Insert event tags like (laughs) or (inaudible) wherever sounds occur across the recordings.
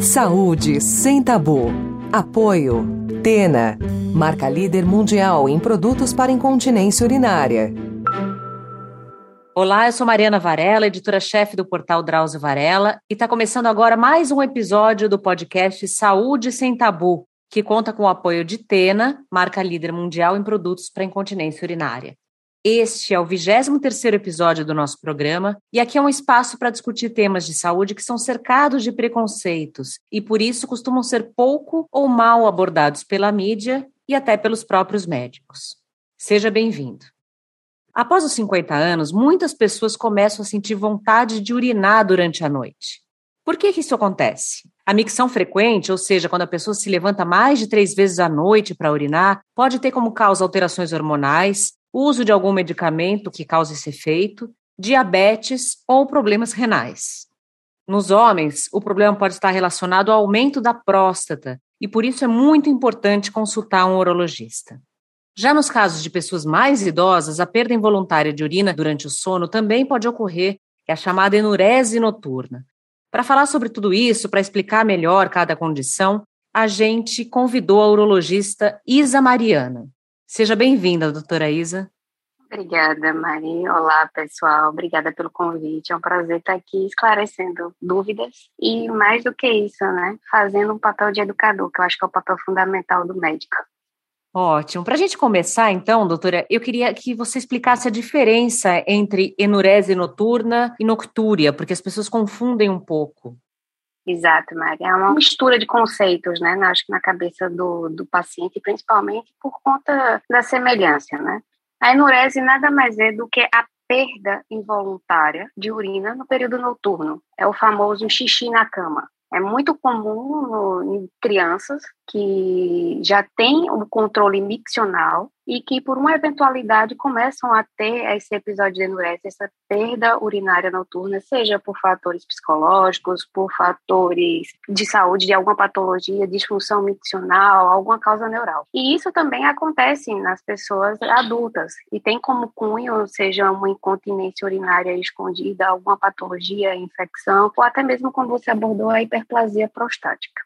Saúde sem tabu. Apoio. Tena. Marca líder mundial em produtos para incontinência urinária. Olá, eu sou Mariana Varela, editora-chefe do portal Drauzio Varela, e está começando agora mais um episódio do podcast Saúde Sem Tabu, que conta com o apoio de Tena, marca líder mundial em produtos para incontinência urinária. Este é o 23º episódio do nosso programa e aqui é um espaço para discutir temas de saúde que são cercados de preconceitos e por isso costumam ser pouco ou mal abordados pela mídia e até pelos próprios médicos. Seja bem-vindo. Após os 50 anos, muitas pessoas começam a sentir vontade de urinar durante a noite. Por que, que isso acontece? A micção frequente, ou seja, quando a pessoa se levanta mais de três vezes à noite para urinar, pode ter como causa alterações hormonais, uso de algum medicamento que cause esse efeito, diabetes ou problemas renais. Nos homens, o problema pode estar relacionado ao aumento da próstata e por isso é muito importante consultar um urologista. Já nos casos de pessoas mais idosas, a perda involuntária de urina durante o sono também pode ocorrer, é a chamada enurese noturna. Para falar sobre tudo isso, para explicar melhor cada condição, a gente convidou a urologista Isa Mariana. Seja bem-vinda, doutora Isa. Obrigada, Mari. Olá, pessoal. Obrigada pelo convite. É um prazer estar aqui esclarecendo dúvidas e, mais do que isso, né, fazendo um papel de educador, que eu acho que é o papel fundamental do médico. Ótimo. Para a gente começar, então, doutora, eu queria que você explicasse a diferença entre enurese noturna e noctúria, porque as pessoas confundem um pouco. Exato, Maria. É uma mistura de conceitos, né? Acho que na cabeça do, do paciente, principalmente por conta da semelhança, né? A enurese nada mais é do que a perda involuntária de urina no período noturno. É o famoso xixi na cama. É muito comum no, em crianças que já têm o controle miccional e que, por uma eventualidade, começam a ter esse episódio de enurese, essa perda urinária noturna, seja por fatores psicológicos, por fatores de saúde, de alguma patologia, disfunção miccional, alguma causa neural. E isso também acontece nas pessoas adultas e tem como cunho, seja uma incontinência urinária escondida, alguma patologia, infecção, ou até mesmo como você abordou a hiperplasia prostática.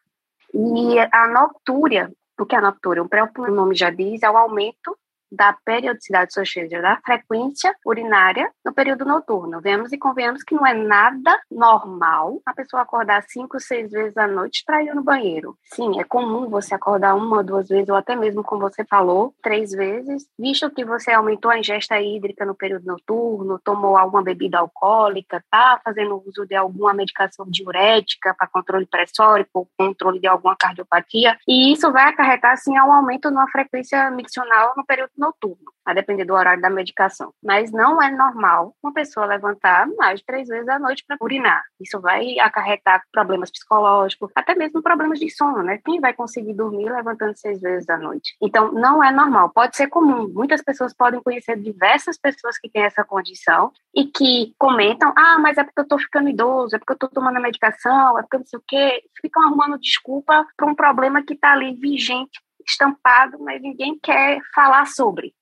E a noctúria, o que é a noctúria? O próprio nome já diz, é o aumento da periodicidade, ou da frequência urinária no período noturno. Vemos e convenhamos que não é nada normal a pessoa acordar cinco, seis vezes à noite para ir no banheiro. Sim, é comum você acordar uma, duas vezes, ou até mesmo, como você falou, três vezes, visto que você aumentou a ingesta hídrica no período noturno, tomou alguma bebida alcoólica, está fazendo uso de alguma medicação diurética para controle pressórico, controle de alguma cardiopatia, e isso vai acarretar, sim, um aumento na frequência miccional no período noturno, a depender do horário da medicação. Mas não é normal uma pessoa levantar mais de três vezes à noite para urinar. Isso vai acarretar problemas psicológicos, até mesmo problemas de sono, né? Quem vai conseguir dormir levantando seis vezes à noite? Então, não é normal. Pode ser comum. Muitas pessoas podem conhecer diversas pessoas que têm essa condição e que comentam: ah, mas é porque eu tô ficando idoso, é porque eu tô tomando a medicação, é porque não sei o quê. Ficam arrumando desculpa para um problema que está ali vigente estampado, mas ninguém quer falar sobre.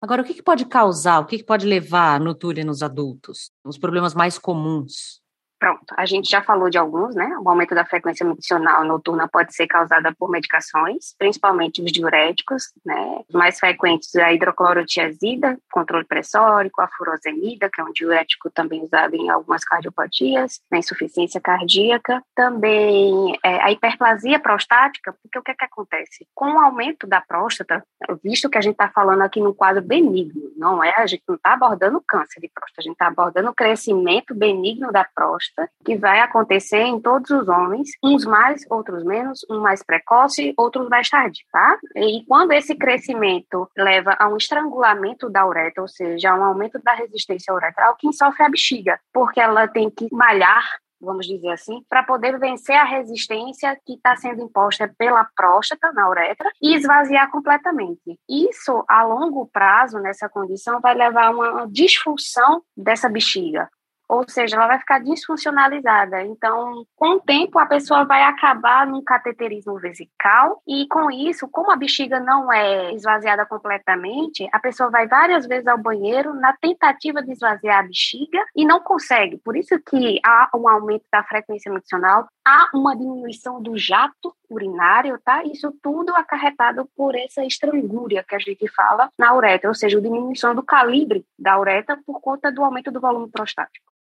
Agora, o que, pode causar, o que, pode levar a nutúria nos adultos? Os problemas mais comuns? Pronto, a gente já falou de alguns, né? O aumento da frequência medicinal noturna pode ser causada por medicações, principalmente os diuréticos, né? Os mais frequentes é a hidroclorotiazida, controle pressórico, a furosemida, que é um diurético também usado em algumas cardiopatias, na insuficiência cardíaca. Também é, a hiperplasia prostática, porque o que, é que acontece? Com o aumento da próstata, visto que a gente está falando aqui num quadro benigno, não é? A gente não está abordando câncer de próstata, a gente está abordando o crescimento benigno da próstata que vai acontecer em todos os homens, uns mais, outros menos, um mais precoce, outros mais tarde, tá? E quando esse crescimento leva a um estrangulamento da uretra, ou seja, a um aumento da resistência uretral, quem sofre é a bexiga, porque ela tem que malhar vamos dizer assim, para poder vencer a resistência que está sendo imposta pela próstata na uretra e esvaziar completamente. Isso, a longo prazo, nessa condição, vai levar a uma disfunção dessa bexiga ou seja, ela vai ficar disfuncionalizada. Então, com o tempo, a pessoa vai acabar num cateterismo vesical e com isso, como a bexiga não é esvaziada completamente, a pessoa vai várias vezes ao banheiro na tentativa de esvaziar a bexiga e não consegue. Por isso que há um aumento da frequência miccional, há uma diminuição do jato urinário, tá? Isso tudo acarretado por essa estrangúria que a gente fala na uretra, ou seja, a diminuição do calibre da uretra por conta do aumento do volume prostático.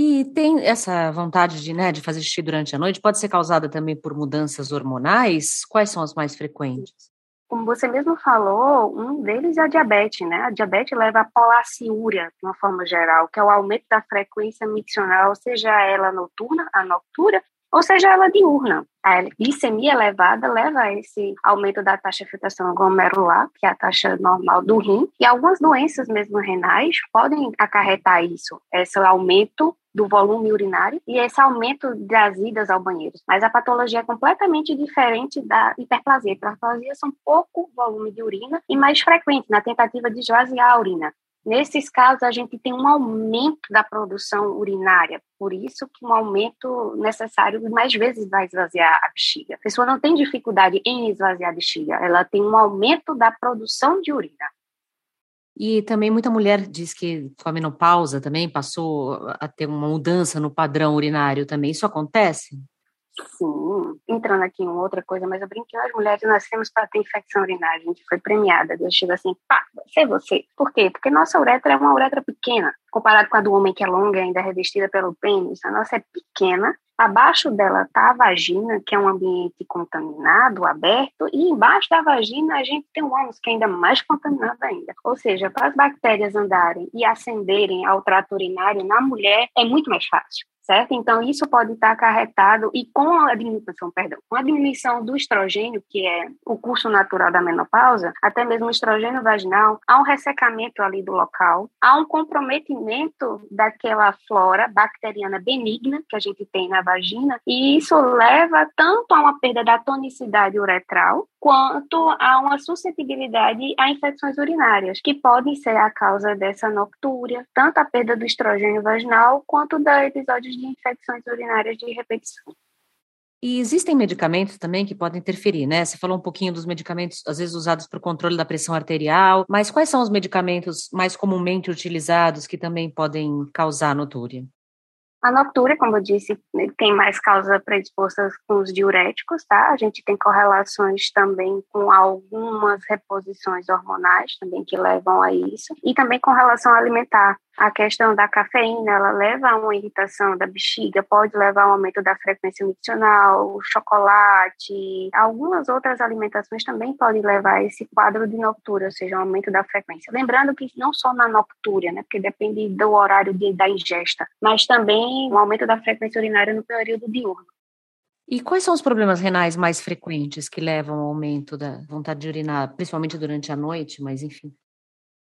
E tem essa vontade de, né, de fazer xixi durante a noite, pode ser causada também por mudanças hormonais? Quais são as mais frequentes? Como você mesmo falou, um deles é a diabetes, né? A diabetes leva a polaciúria, de uma forma geral, que é o aumento da frequência miccional, seja ela noturna, a noctura, ou seja ela diurna. A glicemia elevada leva a esse aumento da taxa de filtração glomerular, que é a taxa normal do rim, e algumas doenças mesmo renais podem acarretar isso, esse aumento do volume urinário e esse aumento das idas ao banheiro. Mas a patologia é completamente diferente da hiperplasia. Hiperplasia são pouco volume de urina e mais frequente na tentativa de esvaziar a urina. Nesses casos, a gente tem um aumento da produção urinária, por isso que um aumento necessário mais vezes vai esvaziar a bexiga. A pessoa não tem dificuldade em esvaziar a bexiga, ela tem um aumento da produção de urina. E também muita mulher diz que com a menopausa também passou a ter uma mudança no padrão urinário também. Isso acontece? Sim, entrando aqui em outra coisa, mas eu brinquei, as mulheres nascemos para ter infecção urinária, a gente foi premiada, Deus chega assim, pá, você é você. Por quê? Porque nossa uretra é uma uretra pequena, comparado com a do homem que é longa e ainda é revestida pelo pênis, a nossa é pequena, abaixo dela está a vagina, que é um ambiente contaminado, aberto, e embaixo da vagina a gente tem um ânus que é ainda mais contaminado ainda. Ou seja, para as bactérias andarem e ascenderem ao trato urinário na mulher é muito mais fácil certo? Então, isso pode estar acarretado, e com a diminuição, perdão, com a diminuição do estrogênio, que é o curso natural da menopausa, até mesmo o estrogênio vaginal, há um ressecamento ali do local, há um comprometimento daquela flora bacteriana benigna que a gente tem na vagina, e isso leva tanto a uma perda da tonicidade uretral, quanto a uma suscetibilidade a infecções urinárias, que podem ser a causa dessa noctúria, tanto a perda do estrogênio vaginal, quanto da episódios de infecções urinárias de repetição. E existem medicamentos também que podem interferir, né? Você falou um pouquinho dos medicamentos, às vezes usados para o controle da pressão arterial, mas quais são os medicamentos mais comumente utilizados que também podem causar notúria? A noctúria, como eu disse, tem mais causa predisposta com os diuréticos, tá? A gente tem correlações também com algumas reposições hormonais também que levam a isso, e também com relação alimentar. A questão da cafeína, ela leva a uma irritação da bexiga, pode levar a um aumento da frequência miccional, chocolate, algumas outras alimentações também podem levar a esse quadro de noctúria, ou seja, um aumento da frequência. Lembrando que não só na noctúria, né, porque depende do horário de, da ingesta, mas também um aumento da frequência urinária no período diurno. E quais são os problemas renais mais frequentes que levam ao aumento da vontade de urinar, principalmente durante a noite, mas enfim?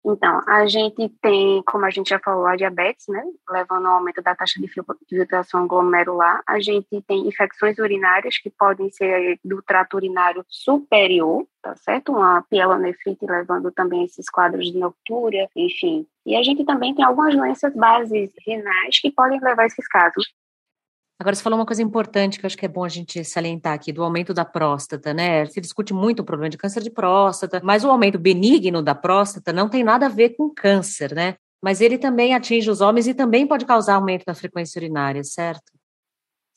Então, a gente tem, como a gente já falou, a diabetes, né, levando ao aumento da taxa de filtração glomerular. A gente tem infecções urinárias que podem ser do trato urinário superior, tá certo? Uma pielonefrite levando também esses quadros de noctúria, enfim. E a gente também tem algumas doenças bases renais que podem levar a esses casos. Agora, você falou uma coisa importante que eu acho que é bom a gente salientar aqui, do aumento da próstata, né? Se discute muito o problema de câncer de próstata, mas o aumento benigno da próstata não tem nada a ver com câncer, né? Mas ele também atinge os homens e também pode causar aumento da frequência urinária, certo?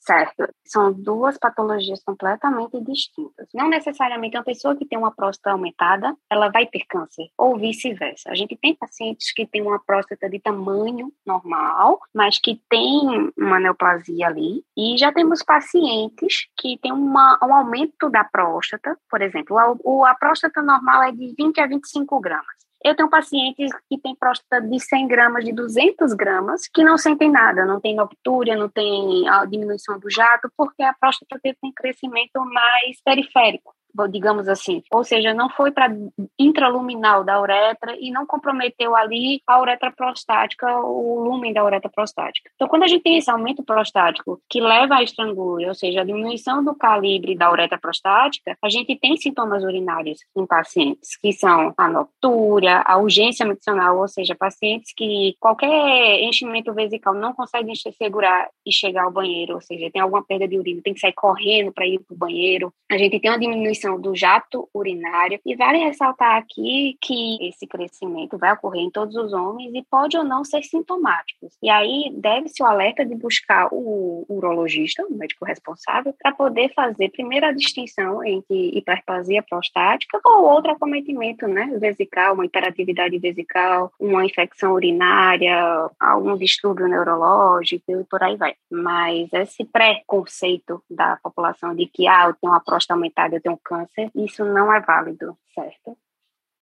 Certo, são duas patologias completamente distintas. Não necessariamente uma pessoa que tem uma próstata aumentada, ela vai ter câncer, ou vice-versa. A gente tem pacientes que têm uma próstata de tamanho normal, mas que tem uma neoplasia ali, e já temos pacientes que têm uma, um aumento da próstata, por exemplo, a, a próstata normal é de 20 a 25 gramas. Eu tenho pacientes que têm próstata de 100 gramas, de 200 gramas, que não sentem nada, não tem noctúria, não tem a diminuição do jato, porque a próstata tem crescimento mais periférico. Digamos assim. Ou seja, não foi para intraluminal da uretra e não comprometeu ali a uretra prostática, o lumen da uretra prostática. Então, quando a gente tem esse aumento prostático que leva à estrangúria, ou seja, a diminuição do calibre da uretra prostática, a gente tem sintomas urinários em pacientes, que são a noctúria, a urgência medicinal, ou seja, pacientes que qualquer enchimento vesical não conseguem segurar e chegar ao banheiro, ou seja, tem alguma perda de urina, tem que sair correndo para ir para o banheiro. A gente tem uma diminuição do jato urinário e vale ressaltar aqui que esse crescimento vai ocorrer em todos os homens e pode ou não ser sintomático. E aí deve-se o alerta de buscar o urologista, o médico responsável, para poder fazer primeiro a distinção entre hiperplasia prostática ou outro acometimento, né, vesical, uma hiperatividade vesical, uma infecção urinária, algum distúrbio neurológico e por aí vai. Mas esse preconceito da população de que, ah, eu tenho uma próstata aumentada, eu tenho câncer, isso não é válido, certo?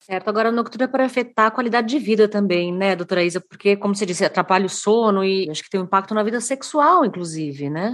Certo, agora a nocturna pode afetar a qualidade de vida também, né, doutora Isa? Porque, como você disse, atrapalha o sono e acho que tem um impacto na vida sexual, inclusive, né?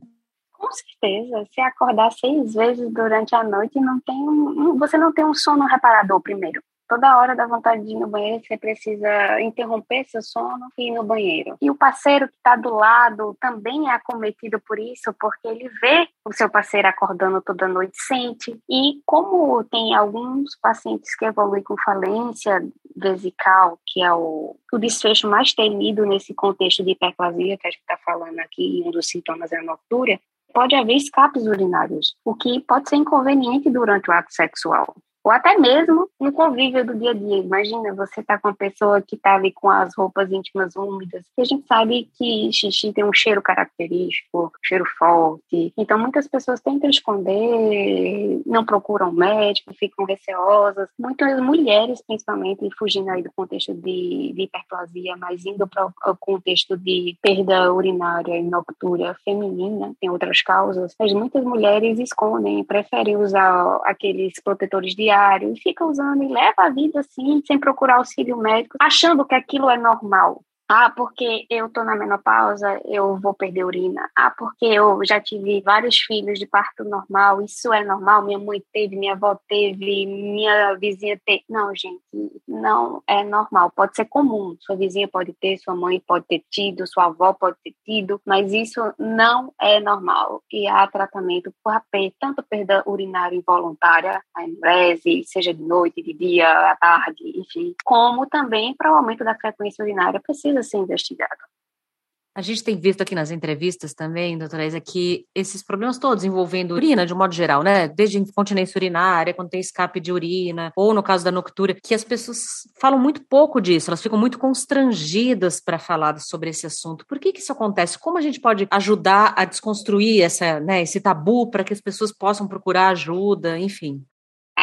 Com certeza. Se acordar seis vezes durante a noite, não tem um, você não tem um sono reparador primeiro toda hora dá vontade de ir no banheiro, você precisa interromper seu sono e ir no banheiro. E o parceiro que está do lado também é acometido por isso, porque ele vê o seu parceiro acordando toda noite, sente. E como tem alguns pacientes que evoluem com falência vesical, que é o, o desfecho mais temido nesse contexto de hiperplasia que a gente está falando aqui, um dos sintomas é a noctúria, pode haver escapes urinários, o que pode ser inconveniente durante o ato sexual ou até mesmo no convívio do dia a dia. Imagina você tá com uma pessoa que tá ali com as roupas íntimas úmidas, e a gente sabe que xixi tem um cheiro característico, um cheiro forte. Então muitas pessoas tentam esconder, não procuram médico, ficam receosas. Muitas mulheres, principalmente, fugindo aí do contexto de, de hiperplasia, mas indo para o contexto de perda urinária e noctúria feminina, tem outras causas, mas muitas mulheres escondem, preferem usar aqueles protetores de diário e fica usando e leva a vida assim, sem procurar auxílio médico, achando que aquilo é normal. Ah, porque eu tô na menopausa, eu vou perder urina. Ah, porque eu já tive vários filhos de parto normal, isso é normal, minha mãe teve, minha avó teve, minha vizinha teve. Não, gente, não é normal. Pode ser comum, sua vizinha pode ter, sua mãe pode ter tido, sua avó pode ter tido, mas isso não é normal. E há tratamento por AP, tanto perda urinária involuntária, a enurese, seja de noite, de dia, à tarde, enfim, como também para o aumento da frequência urinária precisa precisa ser investigado. A gente tem visto aqui nas entrevistas também, doutora Isa, que esses problemas todos envolvendo urina, de um modo geral, né? Desde incontinência urinária, quando tem escape de urina, ou no caso da noctúria, que as pessoas falam muito pouco disso, elas ficam muito constrangidas para falar sobre esse assunto. Por que, que isso acontece? Como a gente pode ajudar a desconstruir essa, né, esse tabu para que as pessoas possam procurar ajuda, enfim?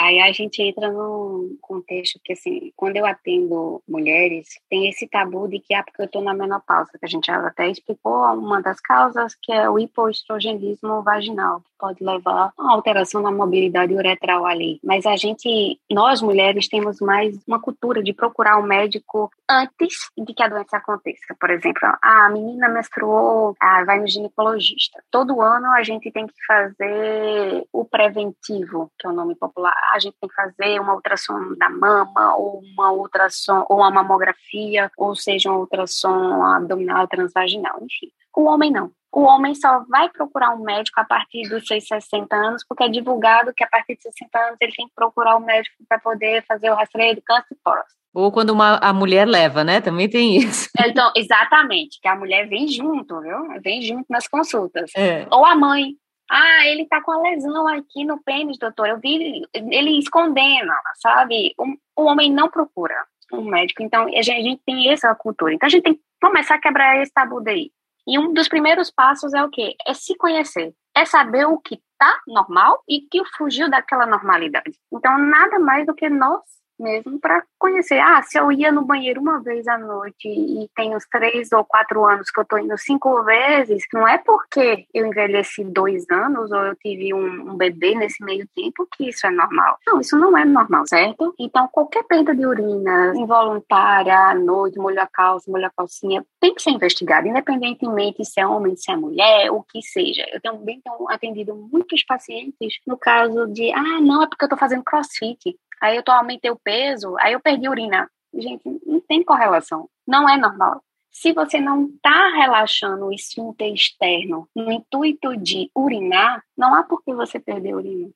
Aí a gente entra num contexto que, assim, quando eu atendo mulheres, tem esse tabu de que, ah, porque eu estou na menopausa, que a gente até explicou uma das causas, que é o hipoestrogenismo vaginal, pode levar a alteração na mobilidade uretral ali. Mas a gente, nós mulheres, temos mais uma cultura de procurar o um médico antes de que a doença aconteça. Por exemplo, a menina menstruou, ah, vai no ginecologista. Todo ano a gente tem que fazer o preventivo, que é o nome popular a gente tem que fazer uma ultrassom da mama, ou uma ultrassom, ou uma mamografia, ou seja, uma ultrassom abdominal transvaginal, enfim. O homem não. O homem só vai procurar um médico a partir dos seus 60 anos, porque é divulgado que a partir de 60 anos ele tem que procurar um médico para poder fazer o rastreio do câncer de próstata. Ou quando uma, a mulher leva, né? Também tem isso. (laughs) Então, exatamente, que a mulher vem junto, viu? Vem junto nas consultas. É. Ou a mãe, ah, ele tá com a lesão aqui no pênis, doutor. Eu vi ele escondendo, sabe? O, o homem não procura um médico. Então, a gente, a gente, tem essa cultura. Então, a gente tem que começar a quebrar esse tabu daí. E um dos primeiros passos é o quê? É se conhecer. É saber o que tá normal e que fugiu daquela normalidade. Então, nada mais do que nós mesmo para conhecer. Ah, se eu ia no banheiro uma vez à noite e tem uns três ou quatro anos que eu tô indo cinco vezes, não é porque eu envelheci dois anos ou eu tive um, um bebê nesse meio tempo que isso é normal. Não, isso não é normal, certo? Então, qualquer perda de urina involuntária à noite, molho a calça, molho a calcinha, tem que ser investigado, independentemente se é homem, se é mulher, o que seja. Eu também tenho atendido muitos pacientes no caso de, ah, não, é porque eu tô fazendo crossfit aí eu tô, aumentei o peso, aí eu perdi urina. Gente, não tem correlação. Não é normal. Se você não está relaxando o esfíncter externo no intuito de urinar, não há por que você perder urina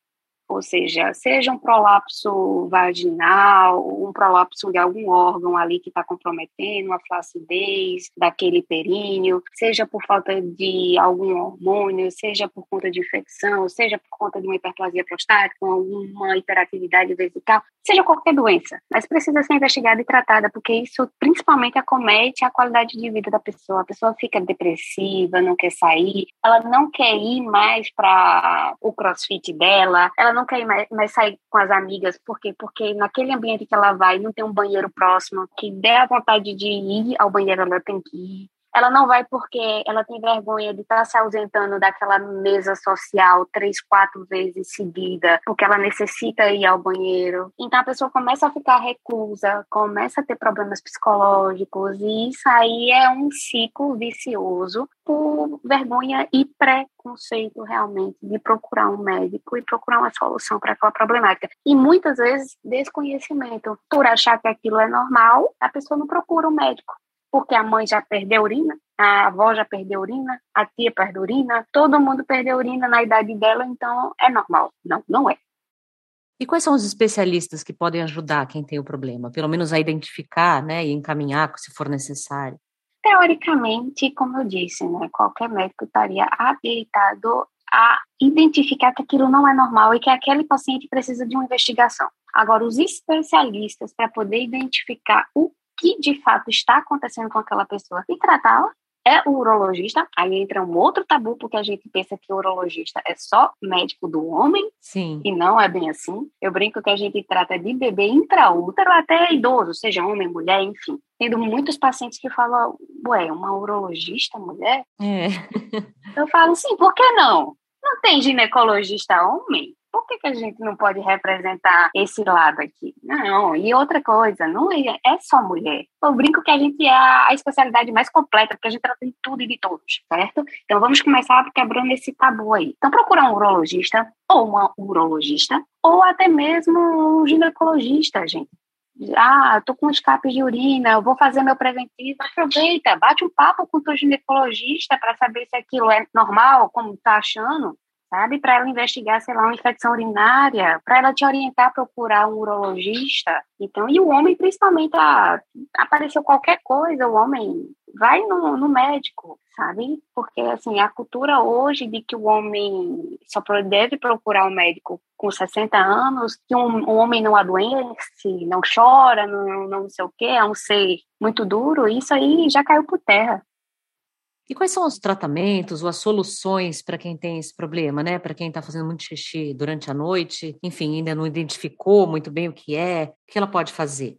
ou seja, seja um prolapso vaginal, um prolapso de algum órgão ali que está comprometendo a flacidez daquele períneo, seja por falta de algum hormônio, seja por conta de infecção, seja por conta de uma hiperplasia prostática, alguma hiperatividade vesical, seja qualquer doença, mas precisa ser investigada e tratada, porque isso principalmente acomete a qualidade de vida da pessoa. A pessoa fica depressiva, não quer sair, ela não quer ir mais para o crossfit dela, ela não quer mais, mais sair com as amigas, por quê? Porque naquele ambiente que ela vai, não tem um banheiro próximo, que der a vontade de ir ao banheiro, ela tem que ir. Ela não vai porque ela tem vergonha de estar se ausentando daquela mesa social três, quatro vezes seguida, porque ela necessita ir ao banheiro. Então a pessoa começa a ficar reclusa, começa a ter problemas psicológicos, e isso aí é um ciclo vicioso por vergonha e preconceito realmente de procurar um médico e procurar uma solução para aquela problemática. E muitas vezes desconhecimento. Por achar que aquilo é normal, a pessoa não procura um médico porque a mãe já perdeu urina, a avó já perdeu urina, a tia perdeu urina, todo mundo perdeu urina na idade dela, então é normal. Não, não é. E quais são os especialistas que podem ajudar quem tem o problema? Pelo menos a identificar, né, e encaminhar se for necessário. Teoricamente, como eu disse, né, qualquer médico estaria habilitado a identificar que aquilo não é normal e que aquele paciente precisa de uma investigação. Agora, os especialistas, para poder identificar o que de fato está acontecendo com aquela pessoa e tratá-la é o urologista, aí entra um outro tabu, porque a gente pensa que o urologista é só médico do homem, Sim. e não é bem assim. Eu brinco que a gente trata de bebê intraútero até idoso, seja homem, mulher, enfim. Tendo muitos pacientes que falam, ué, uma urologista mulher? É. Eu falo, sim, por que não? Não tem ginecologista homem? Por que, que a gente não pode representar esse lado aqui? Não, e outra coisa, não é, é só mulher. Eu brinco que a gente é a especialidade mais completa, porque a gente trata de tudo e de todos, certo? Então vamos começar quebrando esse tabu aí. Então procura um urologista, ou uma urologista, ou até mesmo um ginecologista, gente. Ah, tô com escape de urina, eu vou fazer meu preventivo. Aproveita, bate um papo com o teu ginecologista para saber se aquilo é normal, como tá achando sabe? Para ela investigar, sei lá, uma infecção urinária, para ela te orientar a procurar um urologista. Então, e o homem, principalmente, apareceu qualquer coisa, o homem vai no, no médico, sabe? Porque, assim, a cultura hoje de que o homem só deve procurar um médico com 60 anos, que um, um homem não adoece, não chora, não, não sei o quê, é um ser muito duro, isso aí já caiu por terra. E quais são os tratamentos ou as soluções para quem tem esse problema, né? Para quem está fazendo muito xixi durante a noite, enfim, ainda não identificou muito bem o que é, o que ela pode fazer?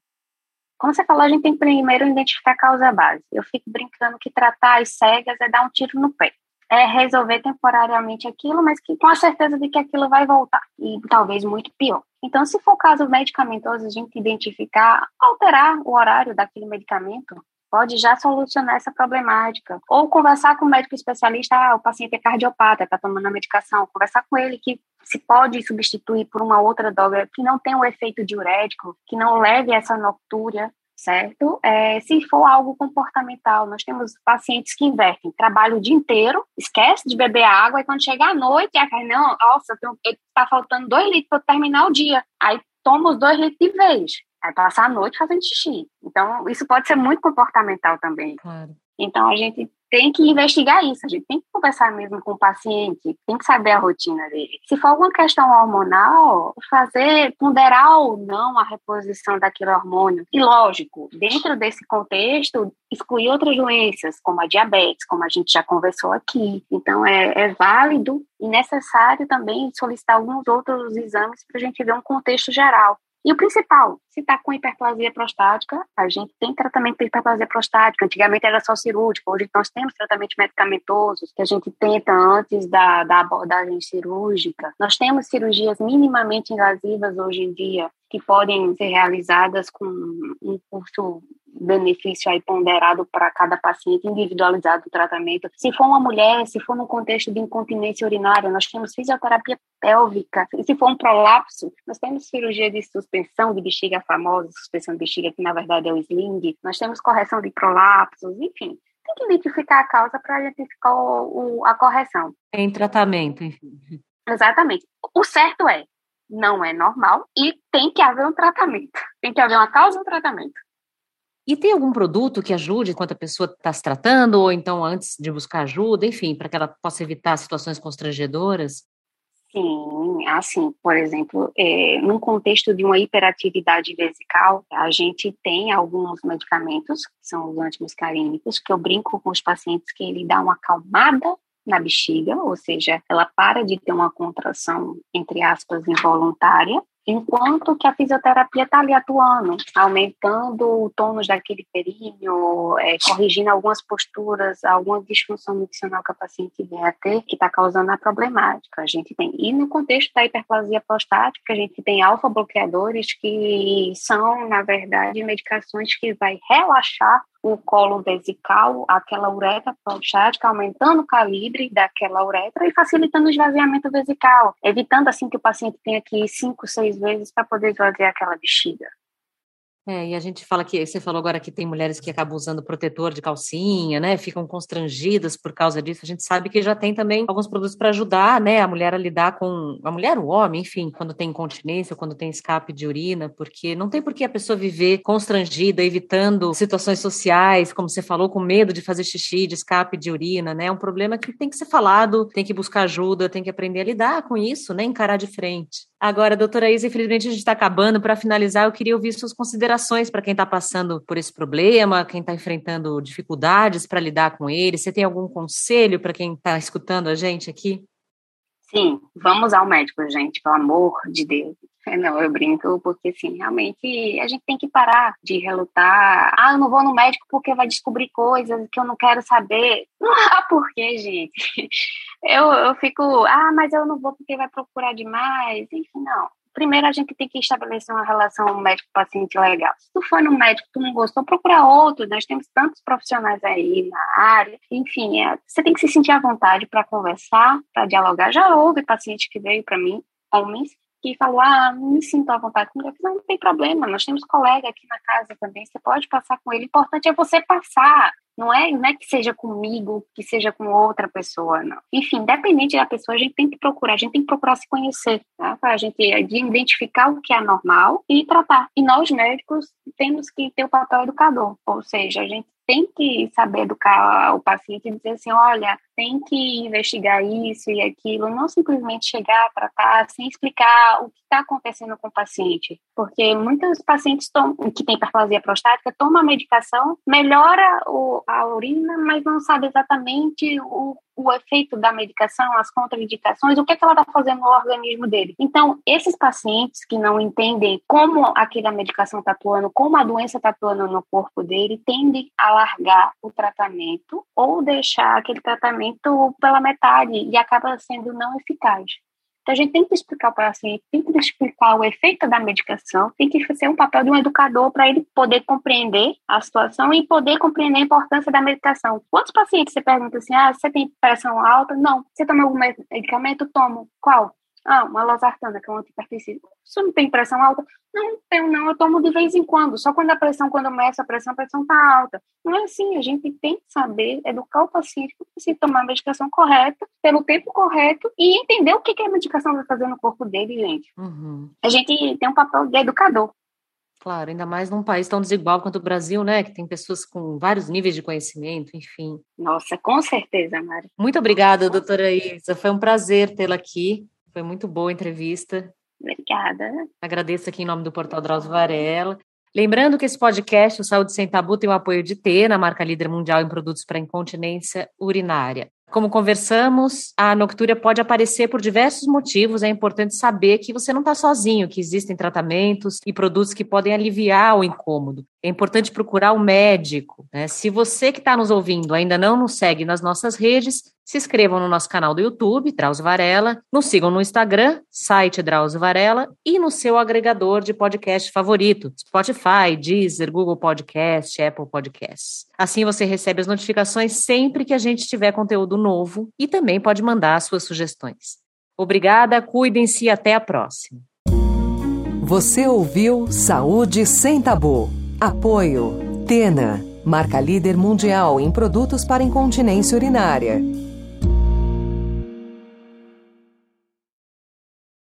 Como você falou, a gente tem que primeiro identificar a causa base. Eu fico brincando que tratar as cegas é dar um tiro no pé. É resolver temporariamente aquilo, mas que, com a certeza de que aquilo vai voltar. E talvez muito pior. Então, se for caso medicamentoso, a gente identificar, alterar o horário daquele medicamento, pode já solucionar essa problemática. Ou conversar com o médico especialista, ah, o paciente é cardiopata, está tomando a medicação, conversar com ele que se pode substituir por uma outra droga que não tenha o efeito diurético, que não leve essa noctúria, certo? É, se for algo comportamental, nós temos pacientes que invertem, trabalham o dia inteiro, esquece de beber água, e quando chega à noite, ah, não, nossa, está faltando dois litros para terminar o dia. Aí toma os dois litros de vez. Passar a noite fazendo xixi. Então, isso pode ser muito comportamental também. Claro. Então, a gente tem que investigar isso, a gente tem que conversar mesmo com o paciente, tem que saber a rotina dele. Se for alguma questão hormonal, fazer, ponderar ou não a reposição daquele hormônio. E lógico, dentro desse contexto, excluir outras doenças, como a diabetes, como a gente já conversou aqui. Então, é, é válido e necessário também solicitar alguns outros exames para a gente ver um contexto geral E o principal, se está com hiperplasia prostática, a gente tem tratamento para hiperplasia prostática. Antigamente era só cirúrgico, hoje nós temos tratamentos medicamentosos que a gente tenta antes da, da abordagem cirúrgica. Nós temos cirurgias minimamente invasivas hoje em dia que podem ser realizadas com um custo benefício aí ponderado para cada paciente, individualizado o tratamento. Se for uma mulher, se for no contexto de incontinência urinária, nós temos fisioterapia pélvica. E se for um prolapso, nós temos cirurgia de suspensão de bexiga famosa, suspensão de bexiga, que na verdade é o sling. Nós temos correção de prolapsos, enfim. Tem que identificar a causa para identificar o, o, a correção. Em tratamento, enfim. Exatamente. O certo é, não é normal e tem que haver um tratamento. Tem que haver uma causa e um tratamento. E tem algum produto que ajude enquanto a pessoa está se tratando, ou então antes de buscar ajuda, enfim, para que ela possa evitar situações constrangedoras? Sim, assim, por exemplo, é, num contexto de uma hiperatividade vesical, a gente tem alguns medicamentos, que são os antimuscarínicos, que eu brinco com os pacientes que ele dá uma acalmada na bexiga, ou seja, ela para de ter uma contração, entre aspas, involuntária, enquanto que a fisioterapia está ali atuando, aumentando o tônus daquele períneo, é, corrigindo algumas posturas, alguma disfunção nutricional que a paciente vem a ter, que está causando a problemática. A gente tem, e no contexto da hiperplasia prostática, a gente tem alfa-bloqueadores que são, na verdade, medicações que vai relaxar o colo vesical, aquela uretra prostática, aumentando o calibre daquela uretra e facilitando o esvaziamento vesical, evitando assim que o paciente tenha que ir cinco, seis vezes para poder esvaziar aquela bexiga. É, e a gente fala que, você falou agora que tem mulheres que acabam usando protetor de calcinha, né? Ficam constrangidas por causa disso. A gente sabe que já tem também alguns produtos para ajudar, né? A mulher a lidar com. A mulher, o homem, enfim, quando tem incontinência, quando tem escape de urina, porque não tem por que a pessoa viver constrangida, evitando situações sociais, como você falou, com medo de fazer xixi, de escape de urina, né? É um problema que tem que ser falado, tem que buscar ajuda, tem que aprender a lidar com isso, né? Encarar de frente. Agora, doutora Isa, infelizmente a gente está acabando. Para finalizar, eu queria ouvir suas considerações para quem está passando por esse problema, quem está enfrentando dificuldades para lidar com ele. Você tem algum conselho para quem está escutando a gente aqui? Sim, vamos ao médico, gente, pelo amor de Deus. (laughs) Não, eu brinco porque, sim, realmente a gente tem que parar de relutar. Ah, eu não vou no médico porque vai descobrir coisas que eu não quero saber. (laughs) Não há porquê, gente. (laughs) Eu, eu fico, ah, mas eu não vou porque vai procurar demais. Enfim, não. Primeiro a gente tem que estabelecer uma relação médico-paciente legal. Se tu for no médico tu não gostou, procura outro. Nós temos tantos profissionais aí na área. Enfim, é, você tem que se sentir à vontade para conversar, para dialogar. Já houve paciente que veio para mim, homens, que falou, ah, não me sinto à vontade com ele. Não, não tem problema, nós temos colega aqui na casa também, você pode passar com ele. O importante é você passar, não é, não é que seja comigo, que seja com outra pessoa, não. Enfim, independente da pessoa, a gente tem que procurar, a gente tem que procurar se conhecer, tá? para a gente identificar o que é normal e tratar. E nós, médicos, temos que ter o papel educador, ou seja, a gente tem que saber educar o paciente e dizer assim, olha, tem que investigar isso e aquilo, não simplesmente chegar, tratar, sem explicar o que está acontecendo com o paciente. Porque muitos pacientes que têm hiperplasia prostática tomam a medicação, melhora o, a urina, mas não sabe exatamente o, o efeito da medicação, as contraindicações, o que, é que ela está fazendo no organismo dele. Então, esses pacientes que não entendem como aquela medicação está atuando, como a doença está atuando no corpo dele, tendem a largar o tratamento ou deixar aquele tratamento pela metade e acaba sendo não eficaz. Então, a gente tem que explicar para o paciente, tem que explicar o efeito da medicação, tem que ser um papel de um educador para ele poder compreender a situação e poder compreender a importância da medicação. Quantos pacientes você pergunta assim, ah, você tem pressão alta? Não. Você toma algum medicamento? Tomo. Qual? Ah, uma losartana, que é um antipertensivo. Você não tem pressão alta? Não, tenho não, eu tomo de vez em quando. Só quando a pressão, quando começa a pressão, a pressão está alta. Não é assim, a gente tem que saber educar o paciente para tomar a medicação correta, pelo tempo correto e entender o que, que a medicação vai fazer no corpo dele, gente. Uhum. A gente tem um papel de educador. Claro, ainda mais num país tão desigual quanto o Brasil, né? Que tem pessoas com vários níveis de conhecimento, enfim. Nossa, com certeza, Mari. Muito obrigada, doutora Isa. Foi um prazer tê-la aqui. Foi muito boa a entrevista. Obrigada. Agradeço aqui em nome do Portal Drauzio Varela. Lembrando que esse podcast, o Saúde Sem Tabu, tem o apoio de T, na marca líder mundial em produtos para incontinência urinária. Como conversamos, a noctúria pode aparecer por diversos motivos. É importante saber que você não está sozinho, que existem tratamentos e produtos que podem aliviar o incômodo. É importante procurar o médico. Né? Se você que está nos ouvindo ainda não nos segue nas nossas redes, se inscrevam no nosso canal do YouTube, Drauzio Varela, nos sigam no Instagram, site Drauzio Varela, e no seu agregador de podcast favorito, Spotify, Deezer, Google Podcast, Apple Podcasts. Assim você recebe as notificações sempre que a gente tiver conteúdo novo e também pode mandar suas sugestões. Obrigada, cuidem-se e até a próxima. Você ouviu Saúde Sem Tabu. Apoio Tena, marca líder mundial em produtos para incontinência urinária.